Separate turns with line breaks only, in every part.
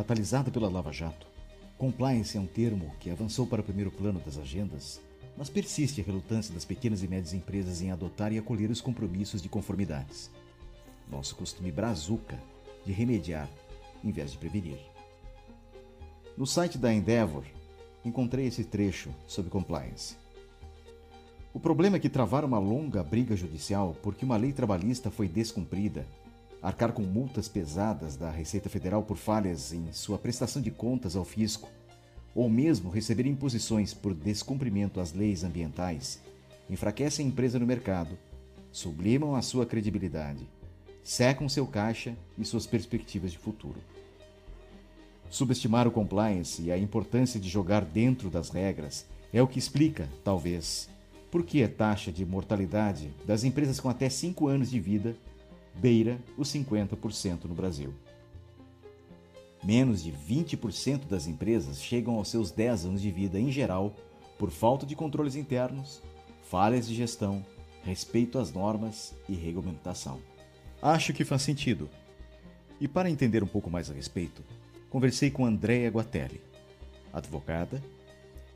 catalisada pela Lava Jato, compliance é um termo que avançou para o primeiro plano das agendas, mas persiste a relutância das pequenas e médias empresas em adotar e acolher os compromissos de conformidades. Nosso costume brazuca de remediar em vez de prevenir. No site da Endeavor, encontrei esse trecho sobre compliance. O problema é que travaram uma longa briga judicial porque uma lei trabalhista foi descumprida, arcar com multas pesadas da Receita Federal por falhas em sua prestação de contas ao fisco, ou mesmo receber imposições por descumprimento às leis ambientais, enfraquecem a empresa no mercado, sublimam a sua credibilidade, secam seu caixa e suas perspectivas de futuro. Subestimar o compliance e a importância de jogar dentro das regras é o que explica, talvez, por que a taxa de mortalidade das empresas com até 5 anos de vida beira os 50% no Brasil. Menos de 20% das empresas chegam aos seus 10 anos de vida em geral por falta de controles internos, falhas de gestão, respeito às normas e regulamentação. Acho que faz sentido. E para entender um pouco mais a respeito, conversei com Andréa Guatelli, advogada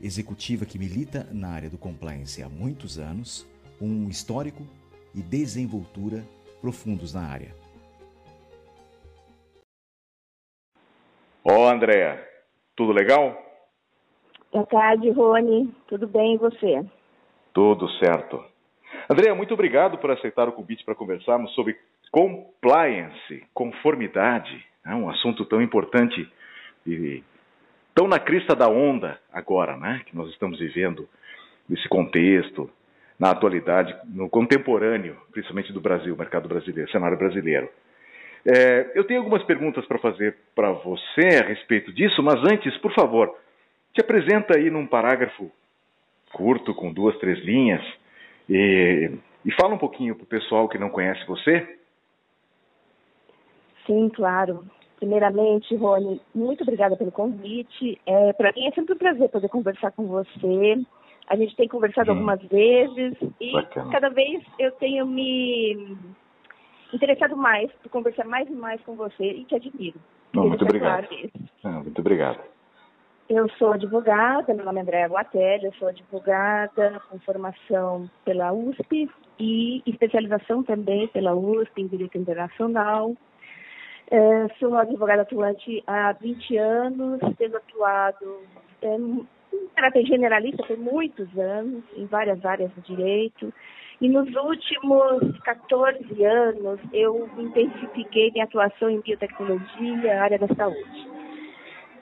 executiva que milita na área do compliance há muitos anos, um histórico e desenvoltura profundos na área.
Ó, oh, Andréa, tudo legal?
Boa tarde, Rony. Tudo bem e você?
Tudo certo. Andréa, muito obrigado por aceitar o convite para conversarmos sobre compliance, conformidade, né? um assunto tão importante e tão na crista da onda agora, né, que nós estamos vivendo nesse contexto, na atualidade, no contemporâneo, principalmente do Brasil, mercado brasileiro, cenário brasileiro. É, eu tenho algumas perguntas para fazer para você a respeito disso, mas antes, por favor, te apresenta aí num parágrafo curto, com duas, três linhas, e, e fala um pouquinho para o pessoal que não conhece você.
Sim, claro. Primeiramente, Rony, muito obrigada pelo convite. É, Para mim é sempre um prazer poder conversar com você. A gente tem conversado hum. algumas vezes e Bacana. cada vez eu tenho me interessado mais por conversar mais e mais com você e te admiro.
Não, muito obrigado. Não, muito obrigado.
Eu sou advogada, meu nome é Andréa Guatelli, eu sou advogada com formação pela USP e especialização também pela USP em Direito Internacional. É, sou advogada atuante há 20 anos, tenho atuado é, em caráter generalista por muitos anos, em várias áreas do direito. E nos últimos 14 anos, eu intensifiquei minha atuação em biotecnologia, área da saúde.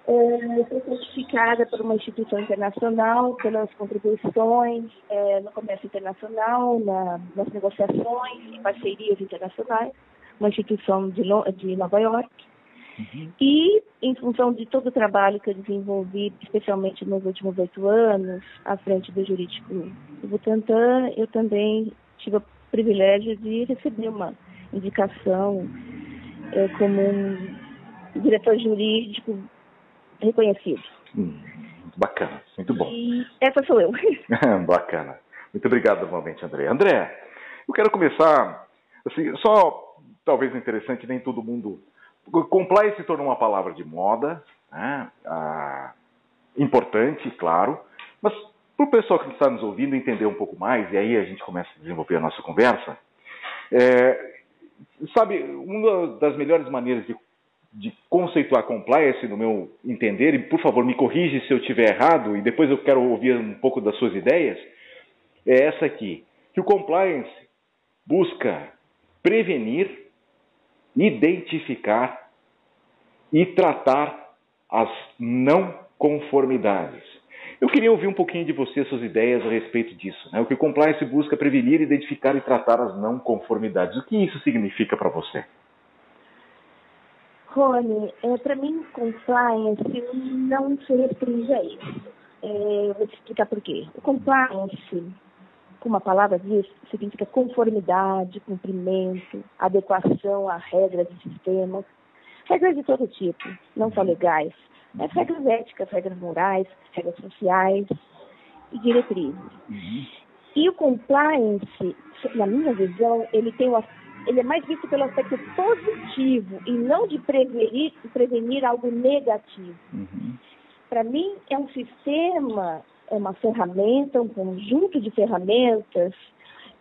É, sou certificada por uma instituição internacional pelas contribuições é, no comércio internacional, na, nas negociações e parcerias internacionais uma instituição de, de Nova York. Uhum. E, em função de todo o trabalho que eu desenvolvi, especialmente nos últimos oito anos, à frente do jurídico do Butantan, eu também tive o privilégio de receber uma indicação é, como um diretor jurídico reconhecido.
Hum, bacana, muito bom.
E essa sou eu.
bacana. Muito obrigado novamente, André. André, eu quero começar, assim, só talvez interessante, nem todo mundo. Compliance se tornou uma palavra de moda, né? ah, importante, claro, mas para o pessoal que está nos ouvindo entender um pouco mais, e aí a gente começa a desenvolver a nossa conversa, é, sabe, uma das melhores maneiras de, de conceituar compliance, no meu entender, e por favor me corrige se eu estiver errado, e depois eu quero ouvir um pouco das suas ideias, é essa aqui, que o compliance busca prevenir identificar e tratar as não conformidades. Eu queria ouvir um pouquinho de você, suas ideias a respeito disso. Né? O que o compliance busca prevenir, identificar e tratar as não conformidades. O que isso significa para você?
Rony, é, para mim, compliance não se restringe a isso. É, vou te explicar por quê. O compliance como a palavra diz, significa conformidade, cumprimento, adequação a regras e sistemas, regras de todo tipo, não só legais, mas regras éticas, regras morais, regras sociais e diretrizes. Uhum. E o compliance, na minha visão, ele tem o ele é mais visto pelo aspecto positivo e não de prevenir, prevenir algo negativo. Uhum. Para mim, é um sistema, uma ferramenta, um conjunto de ferramentas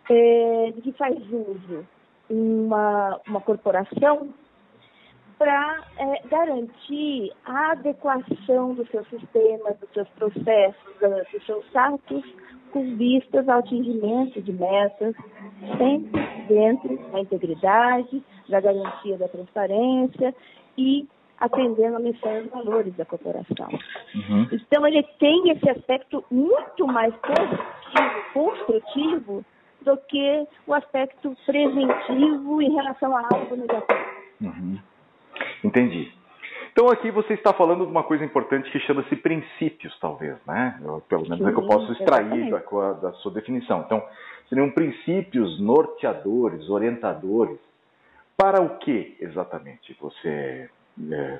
é, de que faz uso uma, uma corporação para é, garantir a adequação dos seus sistemas, dos seus processos, dos seus atos com vistas ao atingimento de metas, sempre dentro da integridade, da garantia da transparência e atendendo a missão e os valores da corporação. Uhum. Então, ele tem esse aspecto muito mais positivo, construtivo, do que o aspecto preventivo em relação a algo negativo.
Uhum. Entendi. Então aqui você está falando de uma coisa importante que chama-se princípios, talvez, né? Eu, pelo menos Sim, é que eu posso extrair da, da, sua definição. Então, seriam princípios norteadores, orientadores. Para o que exatamente você é,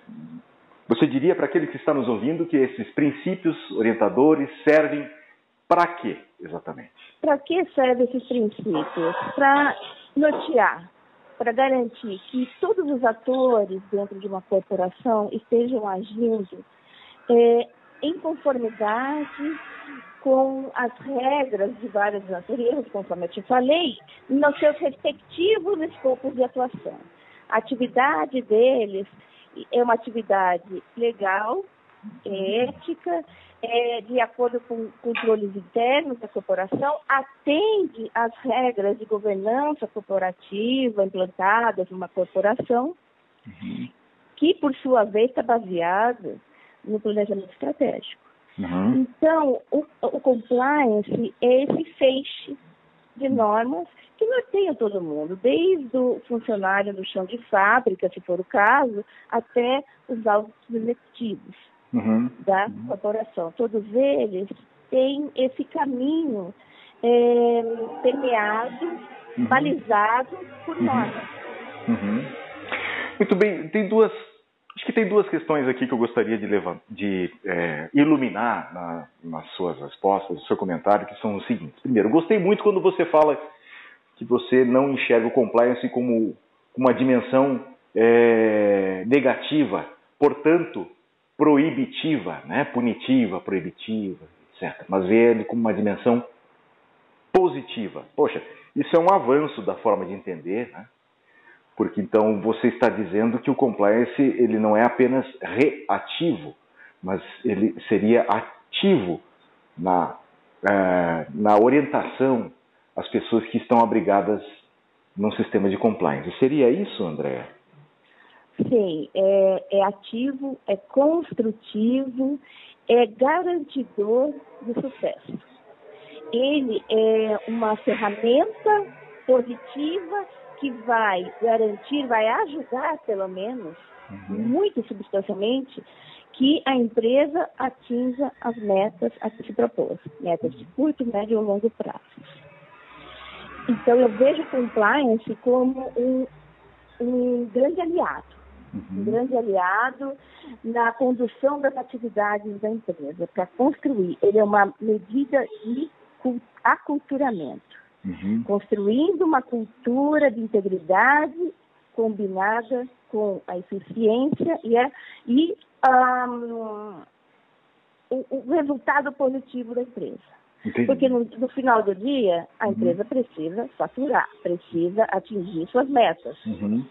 você diria para aquele que está nos ouvindo que esses princípios orientadores servem para quê exatamente?
Para que servem esses princípios? Para nortear, para garantir que todos os atores dentro de uma corporação estejam agindo é, em conformidade com as regras de várias naturezas, conforme eu te falei, nos seus respectivos escopos de atuação. A atividade deles é uma atividade legal, ética, é, de acordo com controles internos da corporação, atende às regras de governança corporativa implantadas numa corporação, uhum. que, por sua vez, está baseada no planejamento estratégico. Uhum. Então, o, o compliance é esse feixe de normas que norteiam todo mundo, desde o funcionário do chão de fábrica, se for o caso, até os altos executivos uhum. da corporação. Todos eles têm esse caminho é, permeado, uhum. balizado por uhum. normas.
Uhum. Muito bem, tem duas. Acho que tem duas questões aqui que eu gostaria de, levar, de é, iluminar na, nas suas respostas, no seu comentário, que são os seguintes. Primeiro, gostei muito quando você fala que você não enxerga o compliance como uma dimensão é, negativa, portanto, proibitiva, né? punitiva, proibitiva, etc. Mas vê ele como uma dimensão positiva. Poxa, isso é um avanço da forma de entender, né? Porque então você está dizendo que o compliance ele não é apenas reativo, mas ele seria ativo na, uh, na orientação às pessoas que estão abrigadas num sistema de compliance. Seria isso, André?
Sim, é, é ativo, é construtivo, é garantidor do sucesso. Ele é uma ferramenta positiva que vai garantir, vai ajudar, pelo menos, uhum. muito substancialmente, que a empresa atinja as metas a que se propôs, metas de curto, médio ou longo prazo. Então, eu vejo compliance como um, um grande aliado uhum. um grande aliado na condução das atividades da empresa, para construir. Ele é uma medida de aculturamento, uhum. construindo uma cultura de integridade combinada com a eficiência e, a, e um, o, o, resultado positivo da empresa. Entendi. Porque no, no, final do dia, a uhum. empresa precisa faturar, precisa atingir suas metas. Uhum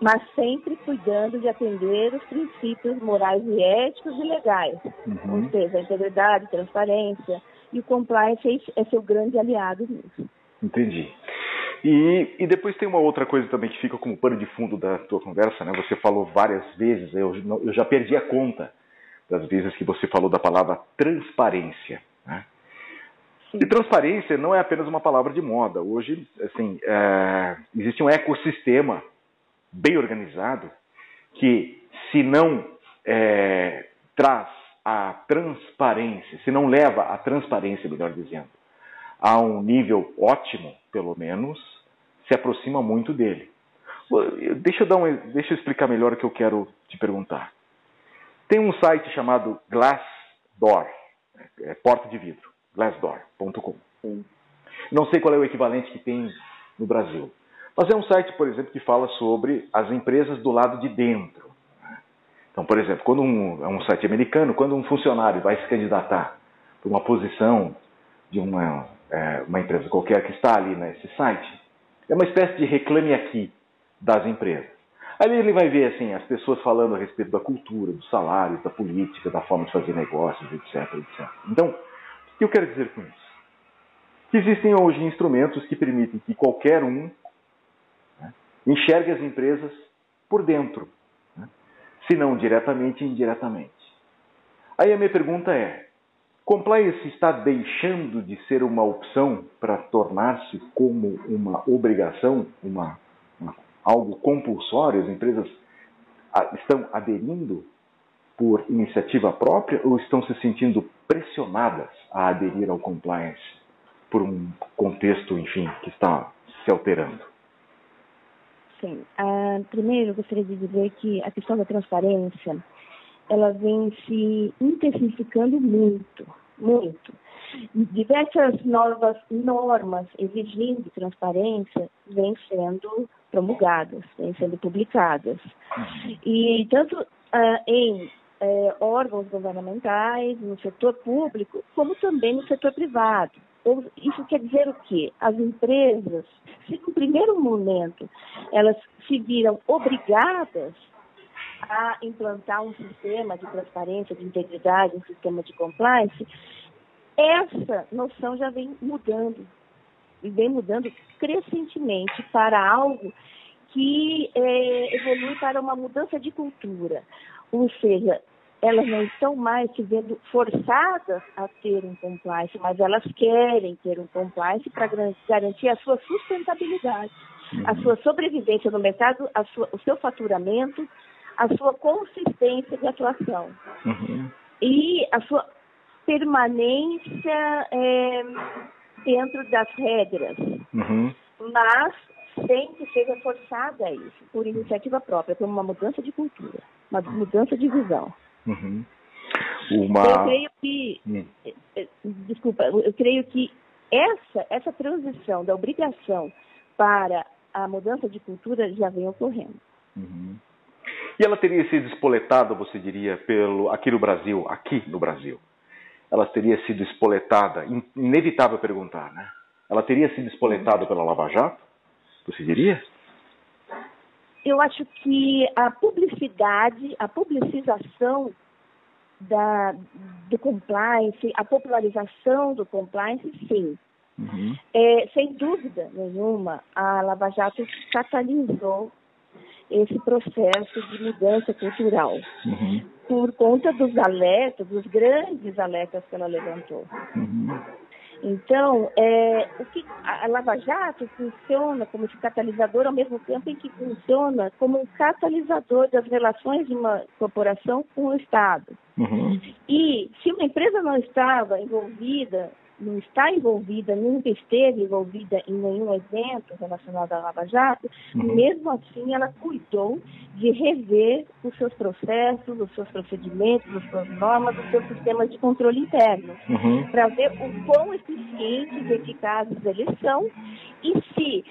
mas sempre cuidando de atender os princípios morais e éticos e legais, uhum. ou seja, a integridade, a transparência, e o compliance é seu grande aliado nisso.
Entendi. E, e, depois tem uma outra coisa também que fica como pano de fundo da tua conversa, né? Você falou várias vezes, eu, eu já perdi a conta das vezes que você falou da palavra transparência, né? E transparência não é apenas uma palavra de moda. Hoje, assim, é, existe um ecossistema bem organizado, que se não é, traz a transparência, se não leva a transparência, melhor dizendo, a um nível ótimo, pelo menos, se aproxima muito dele. Deixa eu, dar um, deixa eu explicar melhor o que eu quero te perguntar. Tem um site chamado Glassdoor, é, porta de vidro, glassdoor.com. Não sei qual é o equivalente que tem no Brasil. Mas é um site, por exemplo, que fala sobre as empresas do lado de dentro. Né? Então, por exemplo, quando um, é um site americano, quando um funcionário vai se candidatar para uma posição de uma, é, uma empresa qualquer que está ali nesse site, é uma espécie de reclame aqui das empresas. Ali ele vai ver assim as pessoas falando a respeito da cultura, dos salários, da política, da forma de fazer negócios, etc, etc. Então, o que eu quero dizer com isso? Que existem hoje instrumentos que permitem que qualquer um né, enxergue as empresas por dentro, né, se não diretamente, indiretamente. Aí a minha pergunta é: compliance está deixando de ser uma opção para tornar-se como uma obrigação, uma algo compulsório, as empresas estão aderindo por iniciativa própria ou estão se sentindo pressionadas a aderir ao compliance por um contexto, enfim, que está se alterando?
Sim. Uh, primeiro, gostaria de dizer que a questão da transparência ela vem se intensificando muito, muito. Diversas novas normas exigindo transparência vêm sendo promulgadas, vêm sendo publicadas. E tanto uh, em uh, órgãos governamentais, no setor público, como também no setor privado. Isso quer dizer o quê? As empresas, se no primeiro momento elas se viram obrigadas a implantar um sistema de transparência, de integridade, um sistema de compliance, essa noção já vem mudando, e vem mudando crescentemente para algo que é, evolui para uma mudança de cultura. Ou seja, elas não estão mais se vendo forçadas a ter um compliance, mas elas querem ter um compliance para garantir a sua sustentabilidade, uhum. a sua sobrevivência no mercado, sua, o seu faturamento, a sua consistência de atuação. Uhum. E a sua permanência é, dentro das regras, uhum. mas sem que seja forçada a isso, por iniciativa própria, por uma mudança de cultura, uma mudança de visão. Uhum. Uma... Eu creio que, hum. É, é, desculpa, eu creio que essa, essa transição da obrigação para a mudança de cultura já vem ocorrendo.
Uhum. E ela teria sido espoletada, você diria, pelo aqui no Brasil, aqui no Brasil, ela teria sido espoletada, inevitável perguntar, né? Ela teria sido espoletada pela Lava Jato? Você diria?
Eu acho que a publicidade, a publicização da, do compliance, a popularização do compliance, sim. Uhum. É, sem dúvida nenhuma, a Lava Jato catalisou esse processo de mudança cultural. Uhum. Por conta dos alertas, dos grandes alertas que ela levantou. Uhum. Então, é, o que, a Lava Jato funciona como esse catalisador ao mesmo tempo em que funciona como um catalisador das relações de uma corporação com o Estado. Uhum. E se uma empresa não estava envolvida não está envolvida, nunca esteve envolvida em nenhum evento relacionado à Lava Jato, uhum. mesmo assim ela cuidou de rever os seus processos, os seus procedimentos, as suas normas, os seus sistemas de controle interno, uhum. para ver o quão eficientes e eficazes eles são e se,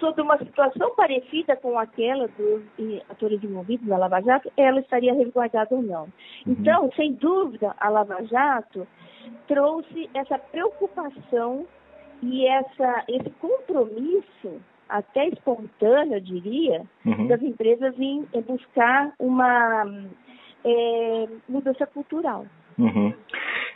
sobre uma situação parecida com aquela dos atores envolvidos na Lava Jato, ela estaria resguardada ou não. Uhum. Então, sem dúvida, a Lava Jato trouxe essa preocupação e essa, esse compromisso, até espontâneo, eu diria, uhum. das empresas em, buscar uma é, mudança cultural.
Uhum.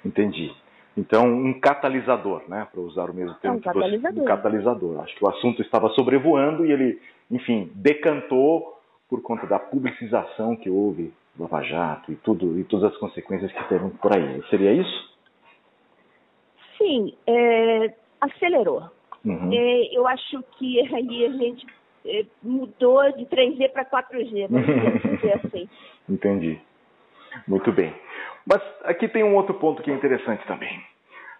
Entendi. Então, um catalisador, né? Para usar o mesmo termo. É um catalisador. Você, um catalisador. Acho que o assunto estava sobrevoando e ele, enfim, decantou por conta da publicização que houve do Lava Jato e tudo e todas as consequências que teve por aí. Seria isso?
Sim, é, acelerou. Uhum. É, eu acho que aí a gente é, mudou de 3G para 4G, vamos dizer assim.
Entendi. Muito bem. Mas aqui tem um outro ponto que é interessante também.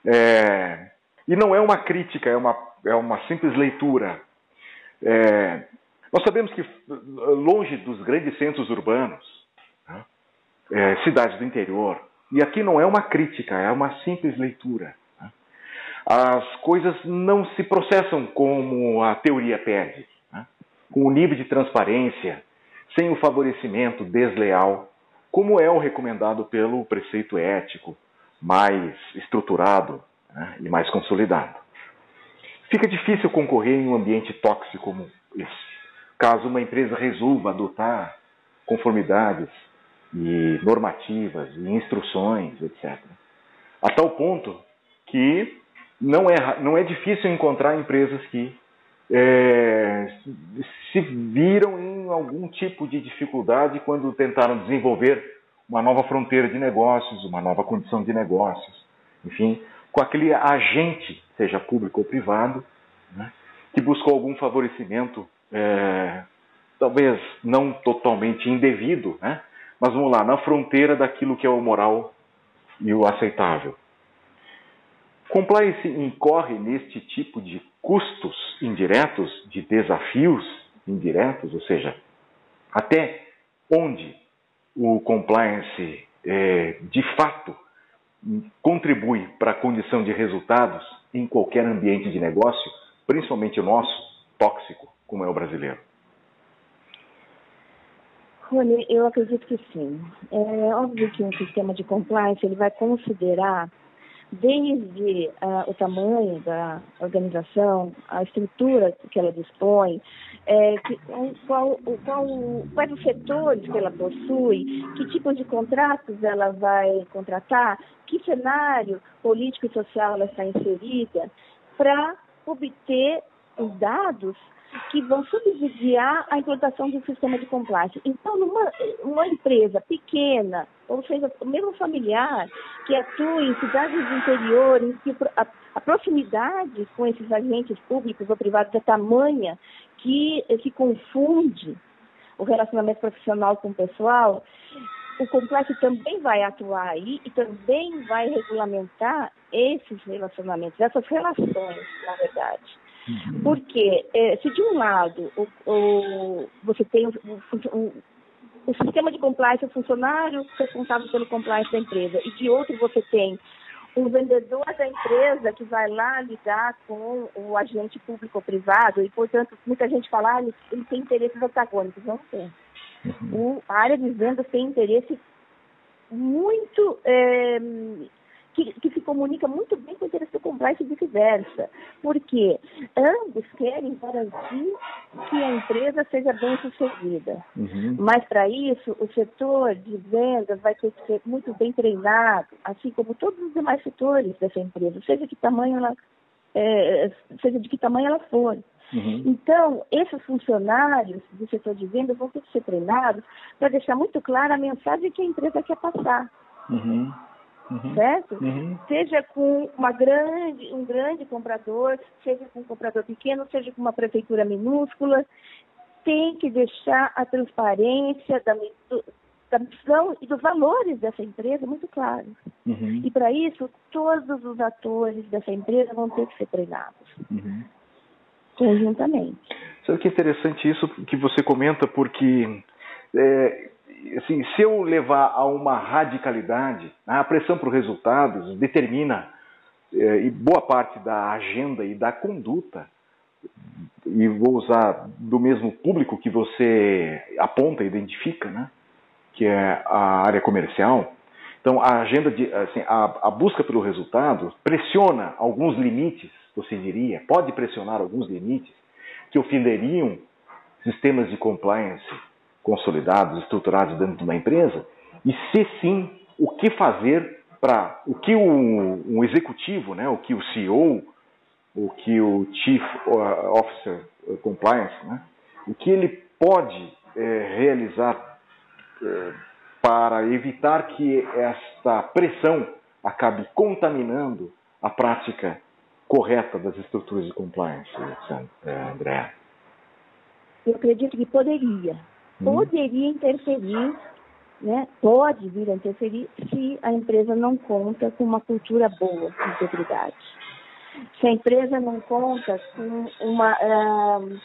É, e não é uma crítica, é uma, é uma simples leitura. É, nós sabemos que longe dos grandes centros urbanos, né, é, cidades do interior, e aqui não é uma crítica, é uma simples leitura as coisas não se processam como a teoria pede. com o nível de transparência, sem o favorecimento desleal, como é o recomendado pelo preceito ético mais estruturado né, e mais consolidado. Fica difícil concorrer em um ambiente tóxico como esse, caso uma empresa resolva adotar conformidades e normativas e instruções, etc. A tal ponto que não é, não é difícil encontrar empresas que é, se viram em algum tipo de dificuldade quando tentaram desenvolver uma nova fronteira de negócios, uma nova condição de negócios, enfim, com aquele agente, seja público ou privado, né, que buscou algum favorecimento, é, talvez não totalmente indevido, né, mas vamos lá, na fronteira daquilo que é o moral e o aceitável. Compliance incorre neste tipo de custos indiretos, de desafios indiretos, ou seja, até onde o compliance é, de fato contribui para a condição de resultados em qualquer ambiente de negócio, principalmente o nosso, tóxico, como é o brasileiro?
Rony, eu acredito que sim. É óbvio que um sistema de compliance ele vai considerar desde uh, o tamanho da organização, a estrutura que ela dispõe, é, que, qual, qual, quais os setores que ela possui, que tipos de contratos ela vai contratar, que cenário político e social ela está inserida, para obter os dados que vão subsidiar a implantação do sistema de compliance. Então, numa uma empresa pequena, ou seja, mesmo familiar, que atua em cidades do interior, em que a, a proximidade com esses agentes públicos ou privados é tamanha que se confunde o relacionamento profissional com o pessoal, o complexo também vai atuar aí e também vai regulamentar esses relacionamentos, essas relações, na verdade. Uhum. Porque é, se de um lado o, o, você tem o, o, sistema de compliance, o funcionário responsável pelo compliance da empresa, e de outro você tem o vendedor da empresa que vai lá lidar com o agente público ou privado, e portanto muita gente fala, ah, ele, ele tem interesses antagônicos. Não tem. Uhum. O, a área de vendas tem interesse muito é, que, que, se comunica muito bem com o interesse do compliance e vice-versa. Porque ambos querem garantir que a empresa seja bem sucedida. Uhum. Mas, para isso, o setor de vendas vai ter que ser muito bem treinado, assim como todos os demais setores dessa empresa, seja de tamanho ela, é, seja de que tamanho ela for. Uhum. Então, esses funcionários do setor de vendas vão ter que ser treinados para deixar muito clara a mensagem que a empresa quer passar. Uhum uhum. certo? Uhum. Seja com uma grande, um grande comprador, seja com um comprador pequeno, seja com uma prefeitura minúscula, tem que deixar a transparência da, da missão e dos valores dessa empresa muito claros. Uhum. E para isso, todos os atores dessa empresa vão ter que ser treinados. Uhum. Conjuntamente.
Sabe que é interessante isso que você comenta, porque é, assim, se eu levar a uma radicalidade, né, a pressão para os resultados determina é, e boa parte da agenda e da conduta, e vou usar do mesmo público que você aponta, identifica, né, que é a área comercial. Então, a agenda de, assim, a, a busca pelo resultado pressiona alguns limites, você diria, pode pressionar alguns limites que ofenderiam sistemas de compliance consolidados, estruturados dentro de uma empresa, e se sim, o que fazer para o que um, um, executivo, né, o que o CEO, o que o Chief Officer Compliance, né, o que ele pode é, realizar é, para evitar que esta pressão acabe contaminando a prática correta das estruturas de compliance, André?
Eu acredito que poderia. Poderia interferir, né, pode vir a interferir se a empresa não conta com uma cultura boa de integridade. Se a empresa não conta com uma, uh,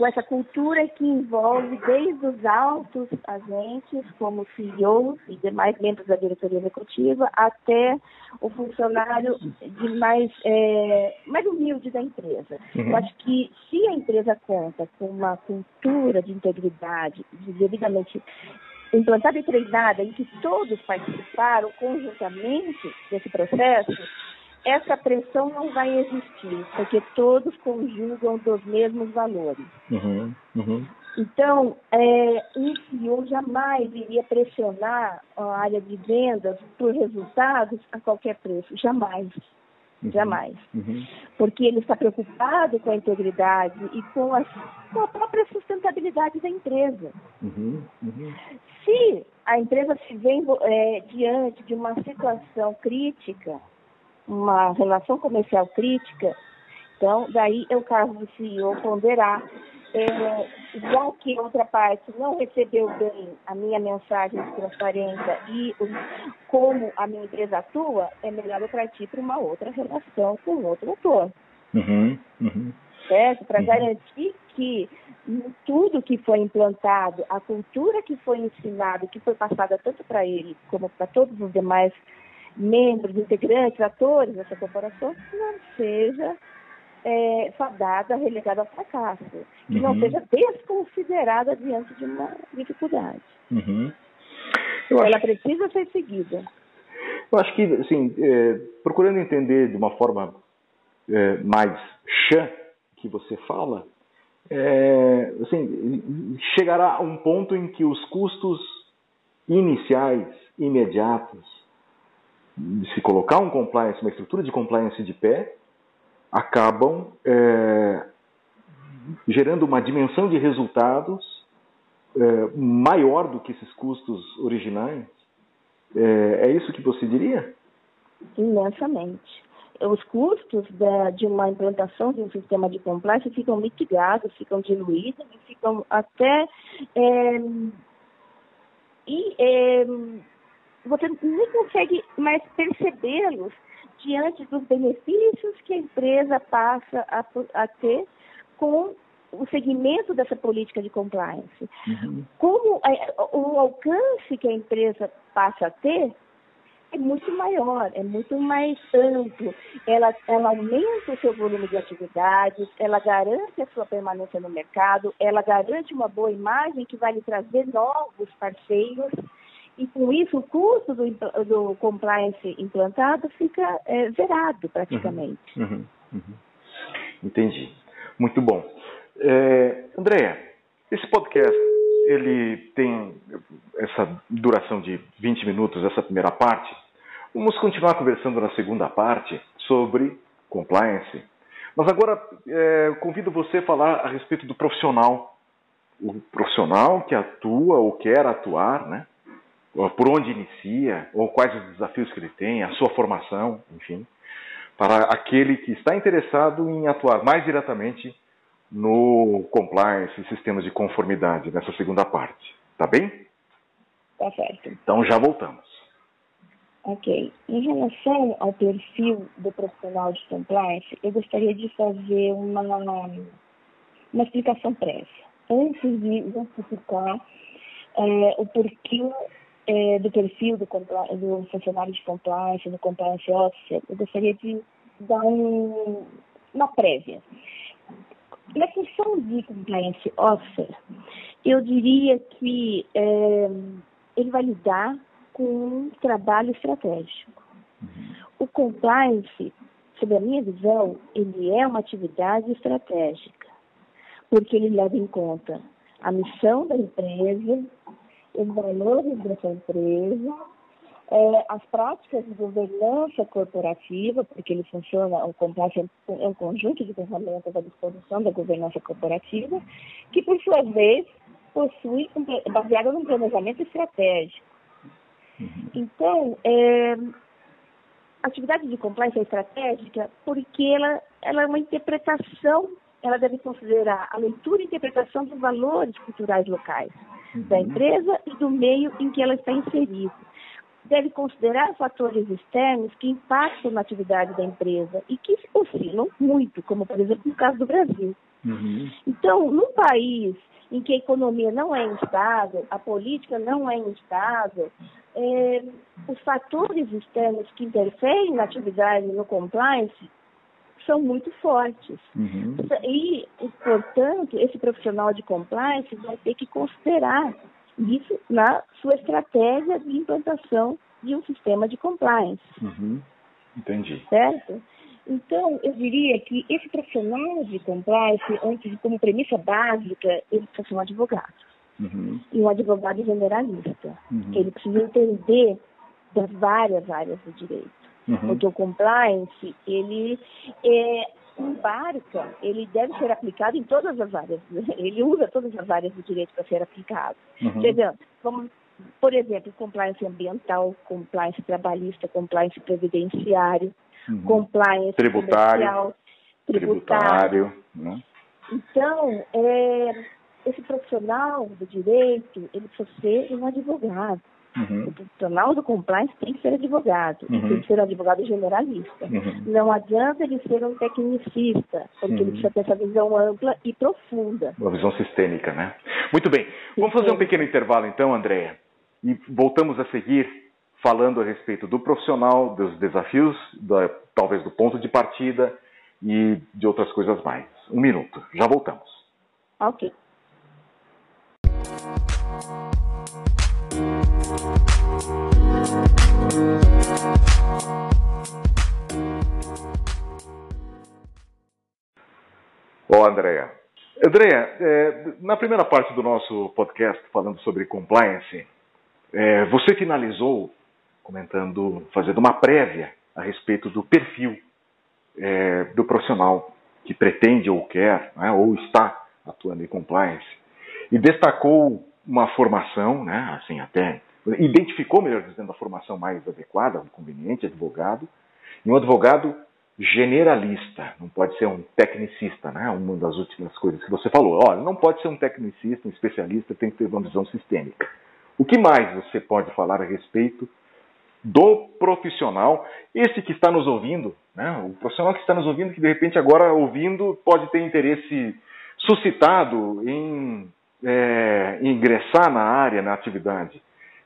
com essa cultura que envolve desde os altos agentes, como CEOs e demais membros da diretoria executiva, até o funcionário de mais, é, mais humilde da empresa. Uhum. Eu acho que se a empresa conta com uma cultura de integridade, de devidamente implantada e treinada, em que todos participaram conjuntamente desse processo, essa pressão não vai existir, porque todos conjugam dos mesmos valores. Uhum, uhum. Então, é, um CEO jamais iria pressionar a área de vendas por resultados a qualquer preço, jamais. Uhum, jamais. Uhum. Porque ele está preocupado com a integridade e com, as, com a própria sustentabilidade da empresa. Uhum, uhum. Se a empresa se vê é, diante de uma situação crítica, uma relação comercial crítica, então daí é o caso do CEO ponderar. É, já que outra parte não recebeu bem a minha mensagem de transparência e o, como a minha empresa atua, é melhor eu partir para uma outra relação com outro ator. Uhum, uhum. Certo? Para uhum. garantir que tudo que foi implantado, a cultura que foi ensinada, que foi passada tanto para ele como para todos os demais membros, integrantes, atores dessa corporação, não seja é, fadada, relegada ao fracasso, que uhum. não seja desconsiderada diante de uma dificuldade. Uhum. Ela acho... precisa ser seguida.
Eu acho que, assim, é, procurando entender de uma forma é, mais chã que você fala, é, assim, chegará um ponto em que os custos iniciais, imediatos, se colocar um compliance, uma estrutura de compliance de pé, acabam é, gerando uma dimensão de resultados é, maior do que esses custos originais. É, é, isso que você diria?
Imensamente. Os custos da, de uma implantação de um sistema de compliance ficam mitigados, ficam diluídos, ficam até. É, e, é, você nem consegue mais percebê-los diante dos benefícios que a empresa passa a, a ter com o segmento dessa política de compliance. Uhum. Como a, o alcance que a empresa passa a ter é muito maior, é muito mais amplo. Ela, ela aumenta o seu volume de atividades, ela garante a sua permanência no mercado, ela garante uma boa imagem que vai lhe trazer novos parceiros e com isso o custo do, do compliance implantado fica é, zerado praticamente. Uhum, uhum,
uhum. Entendi. Muito bom. É, Andréia, esse podcast ele tem essa duração de 20 minutos, essa primeira parte. Vamos continuar conversando na segunda parte sobre compliance. Mas agora é, convido você a falar a respeito do profissional. O profissional que atua ou quer atuar, né? Por onde inicia, ou quais os desafios que ele tem, a sua formação, enfim, para aquele que está interessado em atuar mais diretamente no compliance e sistemas de conformidade nessa segunda parte. Tá bem?
Tá certo.
Então já voltamos.
Ok. Em relação ao perfil do profissional de compliance, eu gostaria de fazer uma, uma explicação prévia. Antes de justificar é, o porquê é, do perfil do, do, funcionário de compliance, do compliance officer, eu gostaria de dar um, uma prévia. Na função de compliance officer, eu diria que é, ele vai lidar com um trabalho estratégico. O compliance, sob a minha visão, ele é uma atividade estratégica, porque ele leva em conta a missão da empresa, os valores dessa empresa, é, as práticas de governança corporativa, porque ele funciona, o compliance é um conjunto de ferramentas à disposição da governança corporativa, que por sua vez possui, baseada num planejamento estratégico. Uhum. Então, é, a atividade de compliance é estratégica porque ela, ela é uma interpretação, ela deve considerar a leitura e interpretação dos valores culturais locais da uhum. empresa e do meio em que ela está inserida. Deve considerar fatores externos que impactam na atividade da empresa e que oscilam muito, como por exemplo no caso do Brasil. Uhum. Então, num país em que a economia não é instável, a política não é instável, é, os fatores externos que interferem na atividade no compliance são muito fortes. Uhum. E, portanto, esse profissional de compliance vai ter que considerar isso na sua estratégia de implantação de um sistema de compliance.
Uhum. Entendi.
Certo? Então, eu diria que esse profissional de compliance, antes, como premissa básica, ele precisa ser um advogado. Uhum. E um advogado generalista. Uhum. Ele precisa entender das várias áreas do direito. Uhum. Porque o compliance, ele é, embarca, ele deve ser aplicado em todas as áreas. Ele usa todas as áreas do direito para ser aplicado. Uhum. Exemplo, vamos, por exemplo, compliance ambiental, compliance trabalhista, compliance previdenciário, uhum. compliance
tributário, tributário.
Né? Então, é, esse profissional do direito, ele precisa ser um advogado. Uhum. O profissional do compliance tem que ser advogado, uhum. tem que ser um advogado generalista. Uhum. Não adianta ele ser um tecnicista, porque ele uhum. precisa ter essa visão ampla e profunda.
Uma visão sistêmica, né? Muito bem. Vamos fazer um pequeno intervalo então, Andréia, e voltamos a seguir falando a respeito do profissional, dos desafios, da, talvez do ponto de partida e de outras coisas mais. Um minuto, já voltamos.
Ok.
Ó, Andréia. Andréia, é, na primeira parte do nosso podcast, falando sobre compliance, é, você finalizou comentando, fazendo uma prévia a respeito do perfil é, do profissional que pretende ou quer, né, ou está atuando em compliance, e destacou uma formação, né, assim até identificou, melhor dizendo, a formação mais adequada, conveniente advogado, e um advogado generalista, não pode ser um tecnicista, né? Uma das últimas coisas que você falou. Olha, não pode ser um tecnicista, um especialista, tem que ter uma visão sistêmica. O que mais você pode falar a respeito do profissional, esse que está nos ouvindo, né? O profissional que está nos ouvindo, que de repente agora ouvindo pode ter interesse suscitado em, é, em ingressar na área, na atividade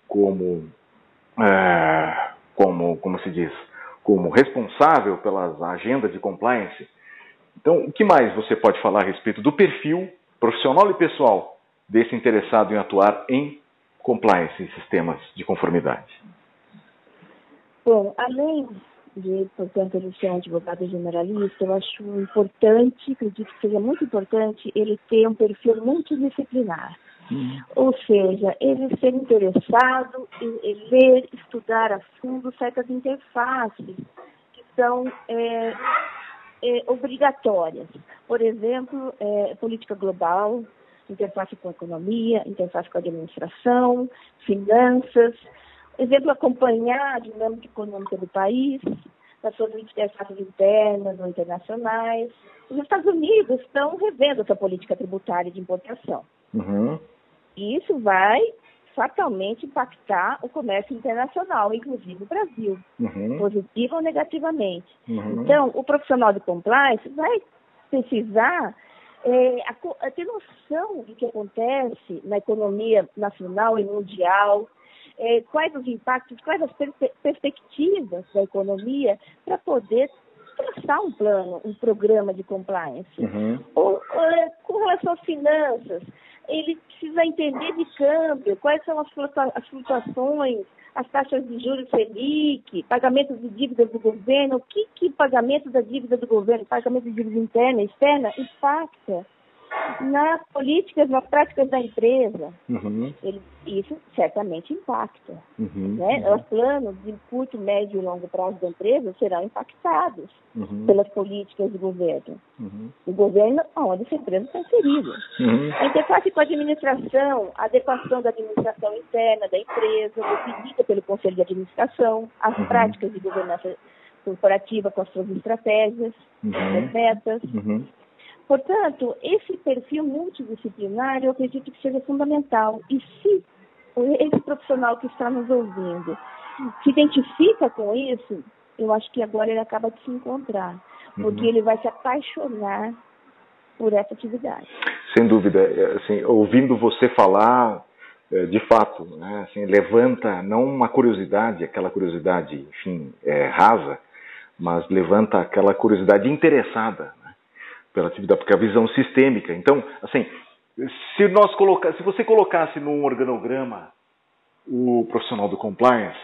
como, é, como, como se diz, como responsável pelas agendas de compliance. Então, o que mais você pode falar a respeito do perfil profissional e pessoal desse interessado em atuar em compliance em sistemas de conformidade?
Bom, além de, portanto, ele ser um advogado generalista, eu acho importante, acredito que seja muito importante, ele ter um perfil multidisciplinar. Hum. Ou seja, ele ser interessado em, ler, estudar a fundo certas interfaces que são é, é, obrigatórias. Por exemplo, é, política global, interface com a economia, interface com a administração, finanças. Exemplo, acompanhar a dinâmica econômica do país, das suas interfaces internas ou internacionais. Os Estados Unidos estão revendo essa política tributária de importação. Uhum. E isso vai fatalmente impactar o comércio internacional, inclusive o Brasil, uhum. positivo ou negativamente. Uhum. Então, o profissional de compliance vai precisar é, a, a ter noção do que acontece na economia nacional e mundial, é, quais os impactos, quais as perspectivas da economia para poder traçar um plano, um programa de compliance. Uhum. Ou, é, com relação às finanças, ele precisa entender de câmbio, quais são as, flutuações, as taxas de juros Selic, pagamento de dívidas do governo, o que, que pagamento da dívida do governo, pagamento de dívida interna externa impacta nas políticas, nas práticas da empresa. Uhum. Ele, isso certamente impacta. Uhum. Né? Uhum. Os planos de curto, médio e longo prazo da empresa serão impactados uhum. pelas políticas do governo. Uhum. O governo, onde essa empresa está inserida. Uhum. A interface com a administração, a adequação da administração interna da empresa, definida pelo Conselho de Administração, as práticas de governança corporativa com as suas estratégias, as metas. Portanto, esse perfil multidisciplinar eu acredito que seja fundamental. E se esse profissional que está nos ouvindo se identifica com isso, eu acho que agora ele acaba de se encontrar, porque uhum. ele vai se apaixonar por essa atividade.
Sem dúvida, é, assim, ouvindo você falar, é, de fato, né, assim, levanta não uma curiosidade, aquela curiosidade, enfim, é, rasa, mas levanta aquela curiosidade interessada né, pela atividade, porque a visão sistêmica. Então, assim, se nós colocar, se você colocasse num organograma o profissional do compliance,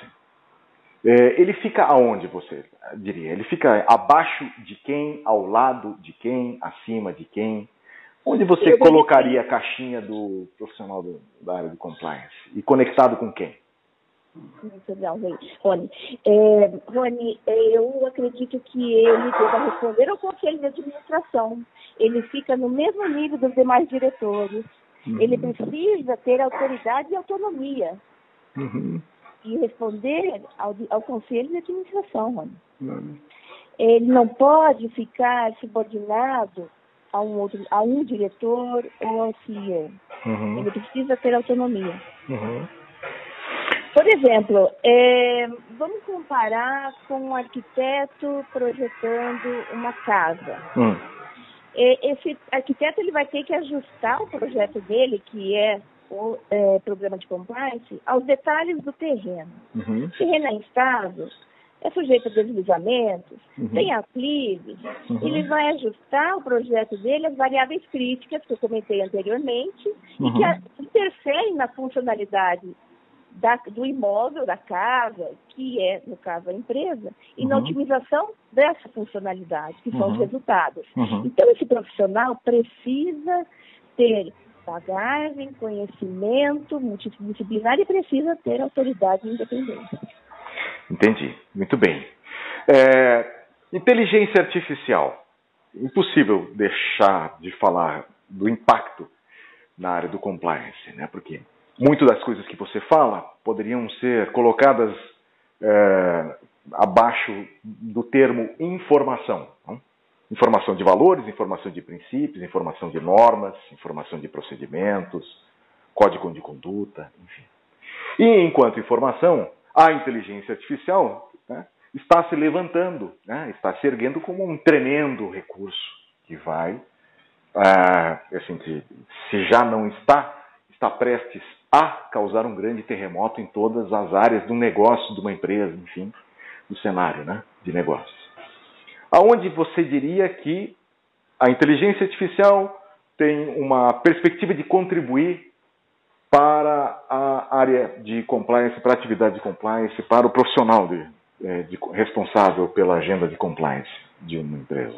é, ele fica aonde você diria? Ele fica abaixo de quem, ao lado de quem, acima de quem? Onde você colocaria a caixinha do profissional do, da área de compliance? E conectado com quem?
Muito legal, Rony. É, Rony, eu acredito que ele deva responder ao conselho de administração. Ele fica no mesmo nível dos demais diretores. Uhum. Ele precisa ter autoridade e autonomia. Uhum. E responder ao, ao conselho de administração, Rony. Uhum. Ele não pode ficar subordinado a um outro, a um diretor ou ao CEO. Uhum. Ele precisa ter autonomia. Uhum. Por exemplo, é, vamos comparar com um arquiteto projetando uma casa. Uhum. É, esse arquiteto ele vai ter que ajustar o projeto dele, que é o é, programa de compliance, aos detalhes do terreno. Uhum. O terreno é instável, é sujeito a deslizamentos, uhum. tem aclives, uhum. ele vai ajustar o projeto dele às variáveis críticas que eu comentei anteriormente e que uhum. interferem na funcionalidade da, do imóvel, da casa, que é, no caso, a empresa, e na uhum. otimização dessa funcionalidade, que são os uhum. resultados. Então, esse profissional precisa ter bagagem, conhecimento multidisciplinar e precisa ter autoridade independente.
Entendi. Muito bem. É, inteligência artificial. Impossível deixar de falar do impacto na área do compliance, né? Porque muitas das coisas que você fala poderiam ser colocadas é, abaixo do termo informação. Não? Informação de valores, informação de princípios, informação de normas, informação de procedimentos, código de conduta, enfim. E enquanto informação, a inteligência artificial né, está se levantando, né, está se erguendo como um tremendo recurso que vai, ah, assim, se, se já não está, está prestes a causar um grande terremoto em todas as áreas do negócio de uma empresa, enfim, do cenário né, de negócios. Aonde você diria que a inteligência artificial tem uma perspectiva de contribuir para a área de compliance, para a atividade de compliance, para o profissional de, é, de, responsável pela agenda de compliance de uma empresa?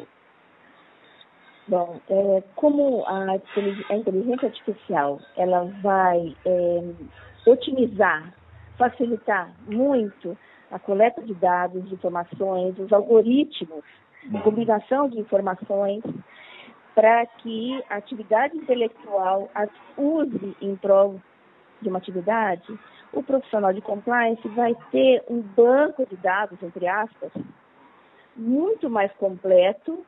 Bom, é, como a, a, inteligência artificial ela vai é, otimizar, facilitar muito a coleta de dados, de informações, os algoritmos, a combinação de informações, para que a atividade intelectual as use em prol de uma atividade, o profissional de compliance vai ter um banco de dados, entre aspas, muito mais completo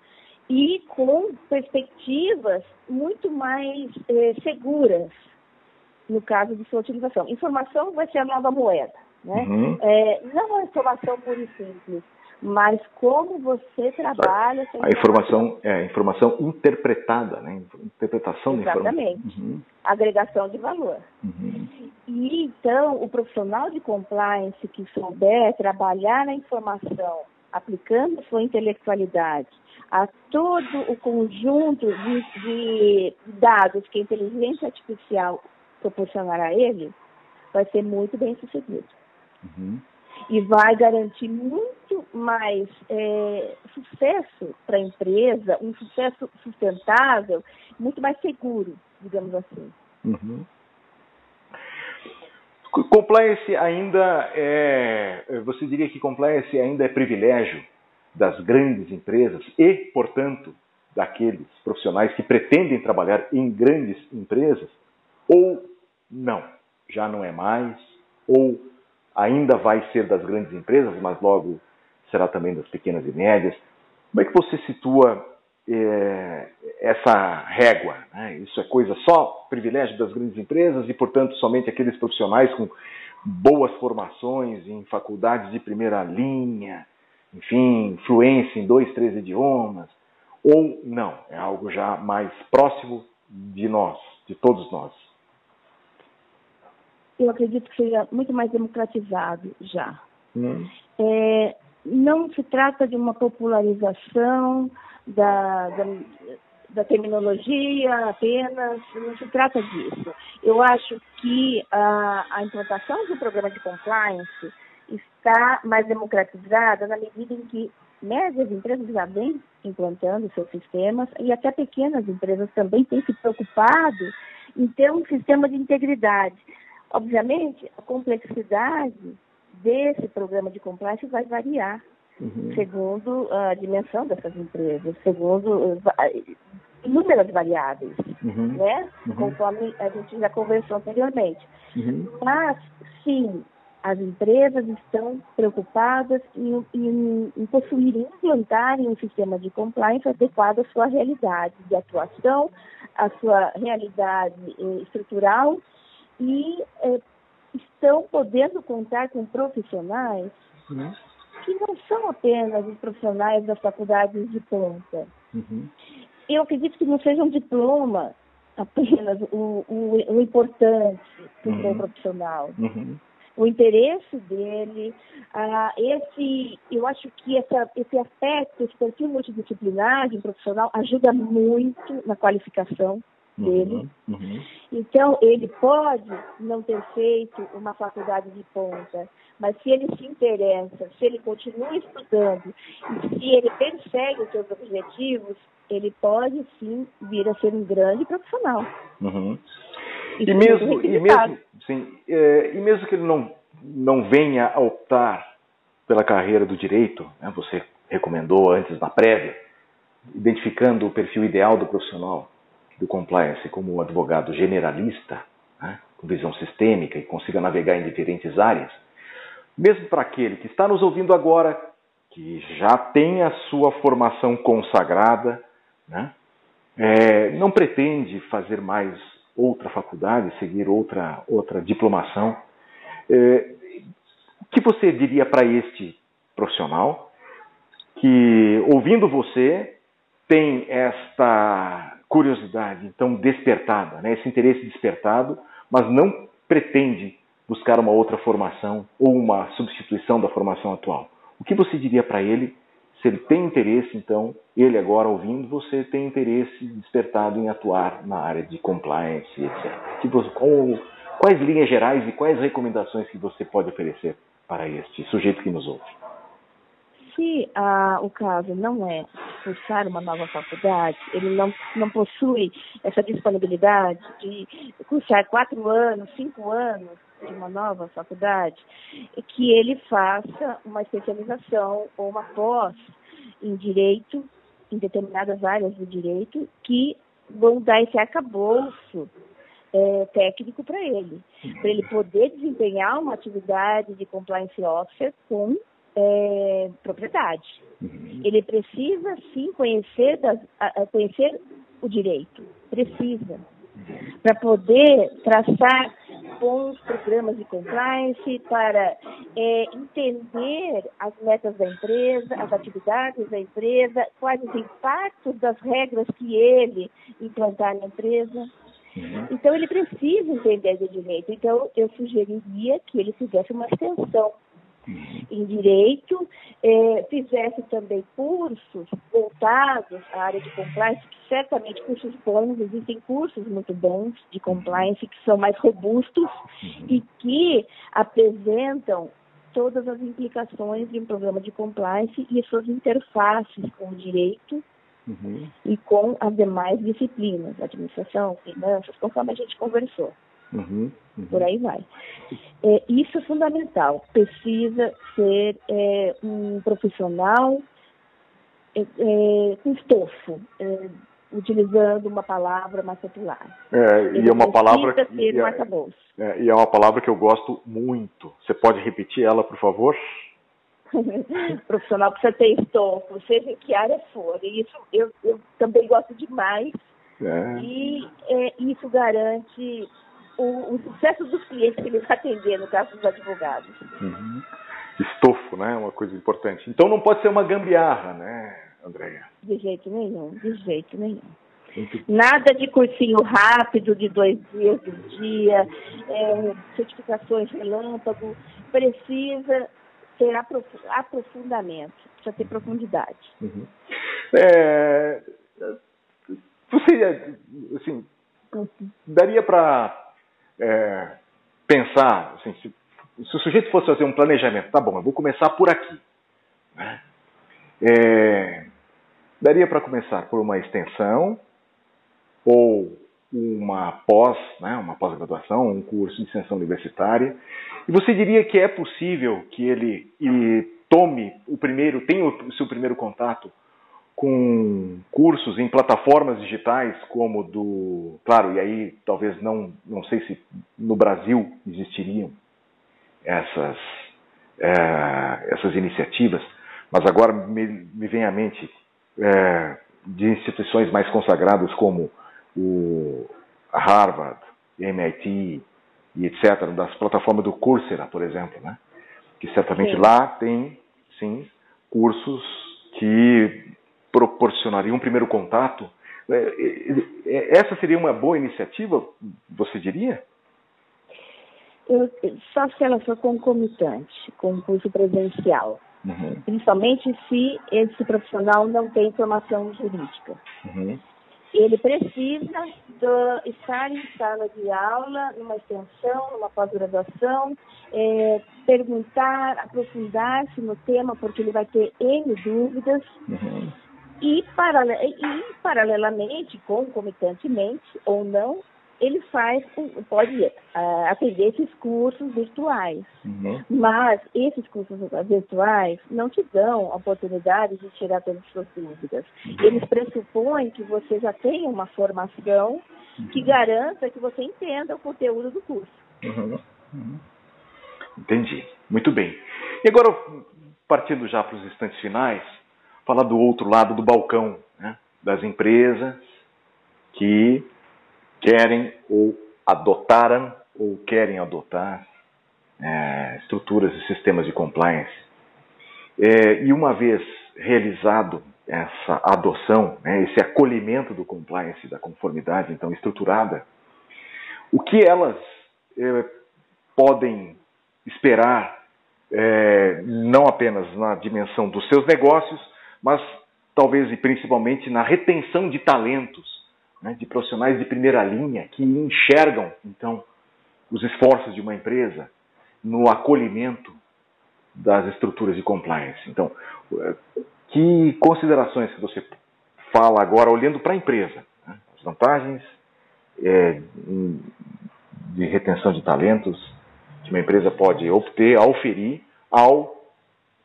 e com perspectivas muito mais eh, seguras no caso de sua utilização. Informação vai ser a nova moeda. Né? Uhum. É, não a informação pura e simples, mas como você trabalha
a informação é a informação interpretada né interpretação
exatamente
da
informação uhum. agregação de valor uhum. e então o profissional de compliance que souber trabalhar na informação aplicando sua intelectualidade a todo o conjunto de, de dados que a inteligência artificial proporcionará a ele vai ser muito bem sucedido uhum e vai garantir muito mais é, sucesso para a empresa, um sucesso sustentável, muito mais seguro, digamos assim. Uhum.
Compliance ainda é, você diria que compliance ainda é privilégio das grandes empresas e, portanto, daqueles profissionais que pretendem trabalhar em grandes empresas? Ou não, já não é mais? Ou ainda vai ser das grandes empresas, mas logo será também das pequenas e médias. Como é que você situa é, essa régua? Né? Isso é coisa só privilégio das grandes empresas e, portanto, somente aqueles profissionais com boas formações em faculdades de primeira linha, enfim, fluência em dois, três idiomas? Ou não? É algo já mais próximo de nós, de todos nós?
Eu acredito que seja muito mais democratizado já. Hum. É, não se trata de uma popularização da, da, da, terminologia apenas, não se trata disso. Eu acho que a, a implantação do programa de compliance está mais democratizada na medida em que médias empresas já vêm implantando seus sistemas e até pequenas empresas também têm se preocupado em ter um sistema de integridade. Obviamente, a complexidade desse programa de compliance vai variar uhum. segundo a dimensão dessas empresas, segundo inúmeras variáveis, uhum. né? Uhum. Conforme a gente já conversou anteriormente. Uhum. Mas, sim, as empresas estão preocupadas em, em, em possuírem, implantarem um sistema de compliance adequado à sua realidade de atuação, à sua realidade eh, estrutural e eh, estão podendo contar com profissionais uhum. Que não são apenas os profissionais das faculdades de ponta. Uhum. Eu acredito que não seja um diploma apenas o, o, o importante para o uhum. profissional. Uhum o interesse dele, ah, esse, eu acho que essa, esse aspecto, esse perfil multidisciplinar de um profissional ajuda muito na qualificação dele. Uhum, uhum. Então, ele pode não ter feito uma faculdade de ponta, mas se ele se interessa, se ele continua estudando e se ele persegue os seus objetivos, ele pode sim vir a ser um grande profissional.
Uhum. E mesmo, e mesmo, sim, é, e mesmo que ele não, não venha a optar pela carreira do direito, né, você recomendou antes na prévia, identificando o perfil ideal do profissional do compliance como um advogado generalista, né, com visão sistêmica e consiga navegar em diferentes áreas, mesmo para aquele que está nos ouvindo agora, que já tem a sua formação consagrada, né, é, não pretende fazer mais outra faculdade, seguir outra, outra diplomação. É, o que você diria para este profissional que, ouvindo você, tem esta curiosidade então despertada, né, esse interesse despertado, mas não pretende buscar uma outra formação ou uma substituição da formação atual? O que você diria para ele se ele tem interesse, então, ele agora ouvindo, você tem interesse despertado em atuar na área de compliance, etc. Que você, quais linhas gerais e quais recomendações que você pode oferecer para este sujeito que nos ouve?
Se ah, o caso não é cursar uma nova faculdade, ele não, não possui essa disponibilidade de cursar quatro anos, cinco anos, de uma nova faculdade, que ele faça uma especialização ou uma pós em direito, em determinadas áreas do direito, que vão dar esse arcabouço é, técnico para ele, para ele poder desempenhar uma atividade de compliance officer com é, propriedade. Uhum. Ele precisa sim conhecer, das, conhecer o direito, precisa, para poder traçar bons programas de compliance, para é, entender as metas da empresa, as atividades da empresa, quais os impactos das regras que ele implantar na empresa. Uhum. Então, ele precisa entender de direito. Então, eu sugeriria que ele fizesse uma extensão em direito, é, fizesse também cursos voltados à área de compliance, que certamente cursos bons, existem cursos muito bons de compliance que são mais robustos uhum. e que apresentam todas as implicações de um programa de compliance e suas interfaces com o direito uhum. e com as demais disciplinas, administração, finanças, conforme a gente conversou. Uhum, uhum. Por aí vai. É, isso é fundamental. Precisa ser é, um profissional é, é com estofo, é, utilizando uma palavra mais popular.
É, e é uma palavra que, ter um é, e é uma palavra que eu gosto muito. Você pode repetir ela, por favor?
profissional precisa ter estofo, seja em que área for. E isso eu, eu também gosto demais. É. E é, isso garante o, o, sucesso dos clientes que eles atender, no caso dos advogados.
Uhum. Estofo, né? Uma coisa importante. Então não pode ser uma gambiarra, né, Andréia?
De jeito nenhum, de jeito nenhum. Nada de cursinho rápido de dois dias, um dia, é, certificações relâmpago. Precisa ter aprofundamento, precisa ter profundidade. Uhum.
É, você, assim, daria para é, pensar, assim, se, se, o sujeito fosse fazer um planejamento, tá bom, eu vou começar por aqui. Né? É, daria para começar por uma extensão ou uma pós, né, uma pós-graduação, um curso de extensão universitária. E você diria que é possível que ele, ele tome o primeiro, tenha o seu primeiro contato com cursos em plataformas digitais como do, claro, e aí talvez não, não sei se no Brasil existiriam essas é, essas iniciativas, mas agora me, me vem à mente é, de instituições mais consagradas como o Harvard, MIT e etc, das plataformas do Coursera, por exemplo, né? Que certamente sim. lá tem, sim, cursos que proporcionariam um primeiro contato. É, é, é, essa seria uma boa iniciativa, você diria?
Eu, só se ela for concomitante com o curso presencial. Uhum. Principalmente se esse profissional não tem formação jurídica. Uhum ele precisa do, estar em sala de aula, numa extensão, numa pós-graduação, é, perguntar, aprofundar-se no tema, porque ele vai ter N dúvidas. Uhum. E, paralel, e, paralelamente, concomitantemente ou não, ele faz, pode uh, atender esses cursos virtuais. Uhum. Mas esses cursos virtuais não te dão a oportunidade de tirar todas as suas dúvidas. Uhum. Eles pressupõem que você já tenha uma formação que uhum. garanta que você entenda o conteúdo do curso.
Uhum. uhum. Entendi. Muito bem. E agora, partindo já para os instantes finais, falar do outro lado do balcão, né? das empresas que querem ou adotaram ou querem adotar é, estruturas e sistemas de compliance. É, e uma vez realizado essa adoção, né, esse acolhimento do compliance, da conformidade então estruturada, o que elas é, podem esperar, é, não apenas na dimensão dos seus negócios, mas talvez e principalmente na retenção de talentos né, de profissionais de primeira linha que enxergam, então, os esforços de uma empresa no acolhimento das estruturas de compliance. Então, eh, que considerações que você fala agora olhando para a empresa? Né? As vantagens é, de retenção de talentos que uma empresa pode obter, auferir, ao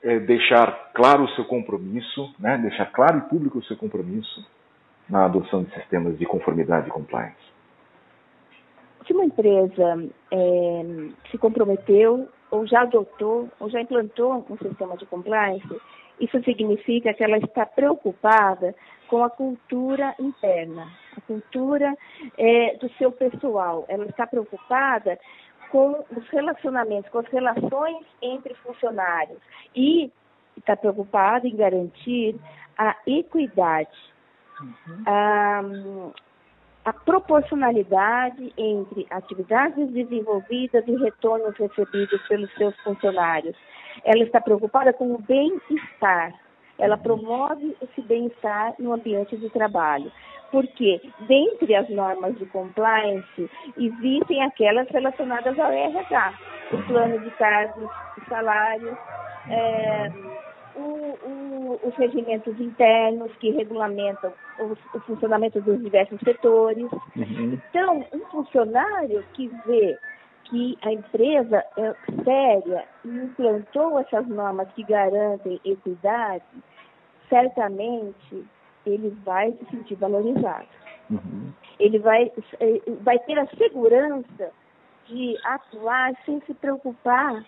é, deixar claro o seu compromisso, né? deixar claro e público o seu compromisso na adoção de sistemas de conformidade e compliance?
Se uma empresa é, se comprometeu, ou já adotou, ou já implantou um sistema de compliance, isso significa que ela está preocupada com a cultura interna, a cultura é, do seu pessoal. Ela está preocupada com os relacionamentos, com as relações entre funcionários e está preocupada em garantir a equidade Uhum. A, a proporcionalidade entre atividades desenvolvidas e retornos recebidos pelos seus funcionários. Ela está preocupada com o bem-estar. Ela uhum. promove esse bem-estar no ambiente de trabalho. Porque, dentre as normas de compliance, existem aquelas relacionadas ao RH, o plano de cargos, salários, é, o, o, os regimentos internos que regulamentam o, o funcionamento dos diversos setores. Uhum. Então, um funcionário que vê que a empresa é séria e implantou essas normas que garantem equidade, certamente ele vai se sentir valorizado. Uhum. Ele vai, eh, vai ter a segurança de atuar sem se preocupar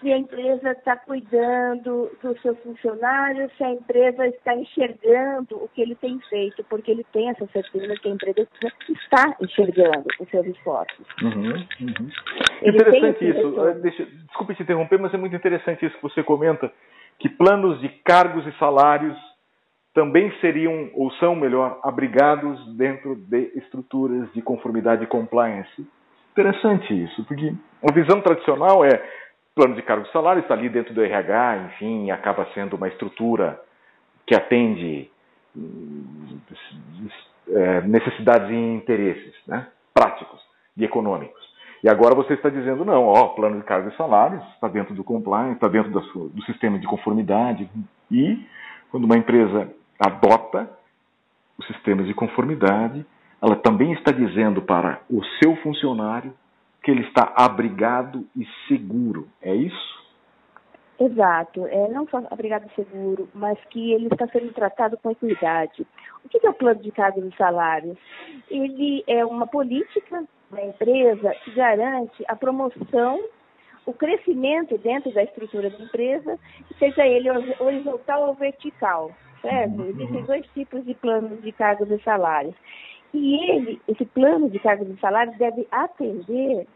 se a empresa está cuidando dos seus funcionários, se a empresa está enxergando o que ele tem feito, porque ele tem essa certeza que a empresa está enxergando os seus esforços.
Uhum, uhum. Interessante isso. Eh, deixa, desculpe te interromper, mas é muito interessante isso que você comenta, que planos de cargos e salários também seriam, ou são melhor, abrigados dentro de estruturas de conformidade e compliance. Interessante isso, porque a visão tradicional é plano de cargo e salário está ali dentro do RH, enfim, acaba sendo uma estrutura que atende é, necessidades e interesses né, práticos e econômicos. E agora você está dizendo, não, ó, plano de cargos e salários está dentro do compliance, está dentro do, do sistema de conformidade. E quando uma empresa adota os sistemas de conformidade, ela também está dizendo para o seu funcionário que ele está abrigado e seguro. É isso?
Exato. É, não só abrigado e seguro, mas que ele está sendo tratado com equidade. O que é o plano de cargos e salários? Ele é uma política da empresa que garante a promoção, o crescimento dentro da estrutura da empresa, seja ele horizontal ou vertical. Certo? Uhum. Existem dois tipos de planos de cargos e salários. E ele, esse plano de cargos e salários deve atender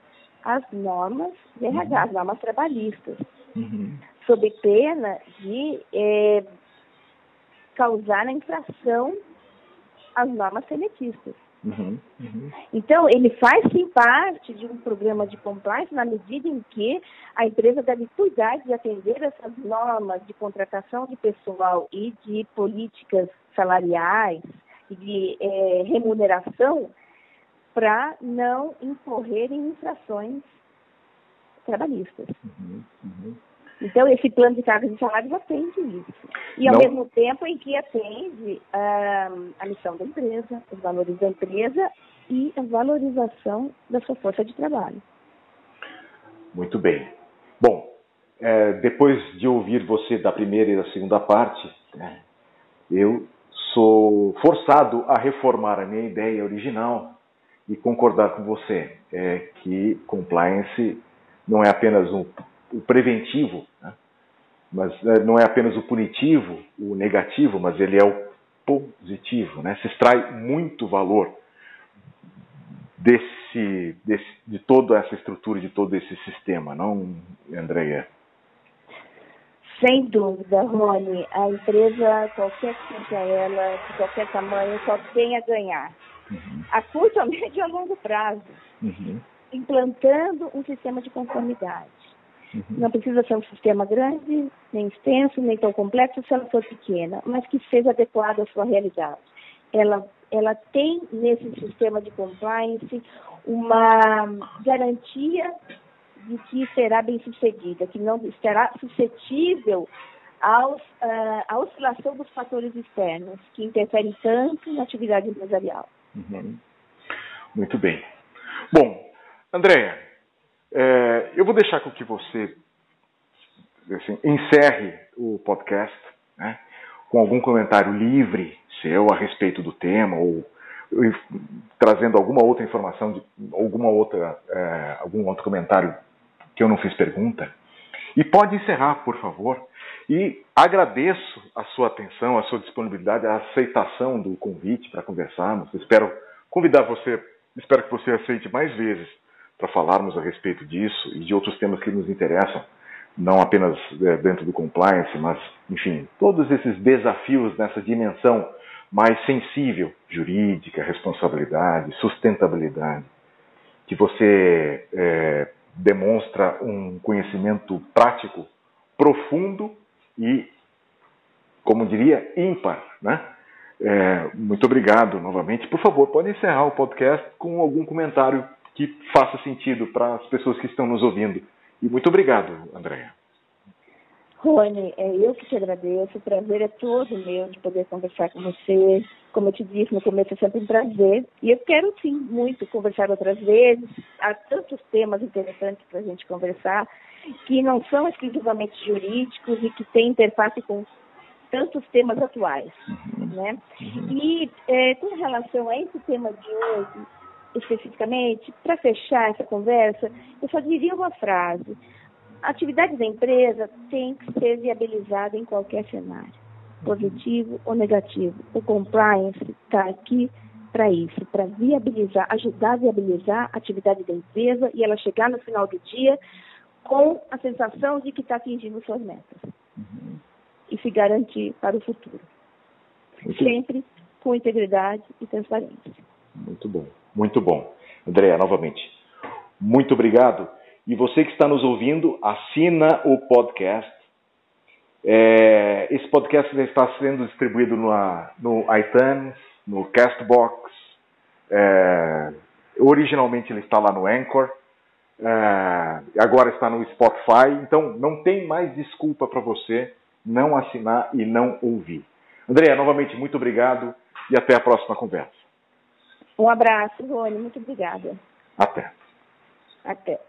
às normas de RH, uhum. as normas trabalhistas, uhum. sob pena de é, causar a infração às normas senetistas. Uhum, uhum. Então, ele faz sim parte de um programa de compliance na medida em que a empresa deve cuidar de atender essas normas de contratação de pessoal e de políticas salariais e de é, remuneração para não incorrer em infrações trabalhistas. Uhum, uhum. Então, esse plano de cargos e salários atende isso. E, ao Não. mesmo tempo, em que atende uh, a missão da empresa, os valores da empresa e a valorização da sua força de trabalho.
Muito bem. Bom, é, depois de ouvir você da primeira e da segunda parte, né, eu sou forçado a reformar a minha ideia original e concordar com você é, que compliance não é apenas um o preventivo, né? mas é, não é apenas o punitivo, o negativo, mas ele é o positivo. Né? Se extrai muito valor desse, desse, de toda essa estrutura, de todo esse sistema, não, Andréia?
Sem dúvida, Rony. A empresa, qualquer que seja ela, de qualquer tamanho, só tem a ganhar. Uhum. A curto, a médio e a longo prazo. Uhum. Implantando um sistema de conformidade Uhum. Não precisa ser um sistema grande, nem extenso, nem tão complexo se ela for pequena, mas que seja adequado à sua realidade. Ela, ela tem nesse sistema de compliance uma garantia de que será bem sucedida, que não estará suscetível aos, uh, à oscilação dos fatores externos, que interferem tanto na atividade empresarial. Uhum.
Muito bem. Bom, Andréia, é, eu vou deixar com que você assim, encerre o podcast né, com algum comentário livre seu a respeito do tema ou, trazendo alguma outra informação, de, alguma outra, é, algum outro comentário que eu não fiz pergunta. E pode encerrar, por favor. E agradeço a sua atenção, a sua disponibilidade, a aceitação do convite para conversarmos. Espero convidar você, espero que você aceite mais vezes para falarmos a respeito disso e de outros temas que nos interessam, não apenas é, dentro do compliance, mas, enfim, todos esses desafios nessa dimensão mais sensível, jurídica, responsabilidade, sustentabilidade, que você é, demonstra um conhecimento prático profundo e, como diria, ímpar, né? É, muito obrigado novamente. Por favor, pode encerrar o podcast com algum comentário que faça sentido para as pessoas que estão nos ouvindo. E muito obrigado, Andréa.
Rony, é eu que te agradeço. O prazer é todo meu de poder conversar com você. Como eu te disse no começo, é sempre um prazer. E eu quero, sim, muito conversar outras vezes. Há tantos temas interessantes para a gente conversar, que não são exclusivamente jurídicos e que têm interface com tantos temas atuais. Uhum. Né? Uhum. E é, com relação a esse tema de hoje, especificamente, para fechar essa conversa, eu só diria uma frase. A atividade da empresa tem que ser viabilizada em qualquer cenário, positivo ou negativo. O compliance está aqui para isso, para viabilizar, ajudar a viabilizar a atividade da empresa e ela chegar no final do dia com a sensação de que está atingindo suas metas uhum. e se garantir para o futuro. Muito sempre com integridade e transparência.
Muito bom, muito bom. Andréa, novamente, muito obrigado. E você que está nos ouvindo, assina o podcast. É, esse podcast está sendo distribuído no, no iTunes, no Castbox. É, originalmente ele está lá no Anchor. É, agora está no Spotify. Então não tem mais desculpa para você não assinar e não ouvir. Andréa, novamente, muito obrigado e até a próxima conversa.
Um abraço, Rony. Muito obrigada.
Até.
Até.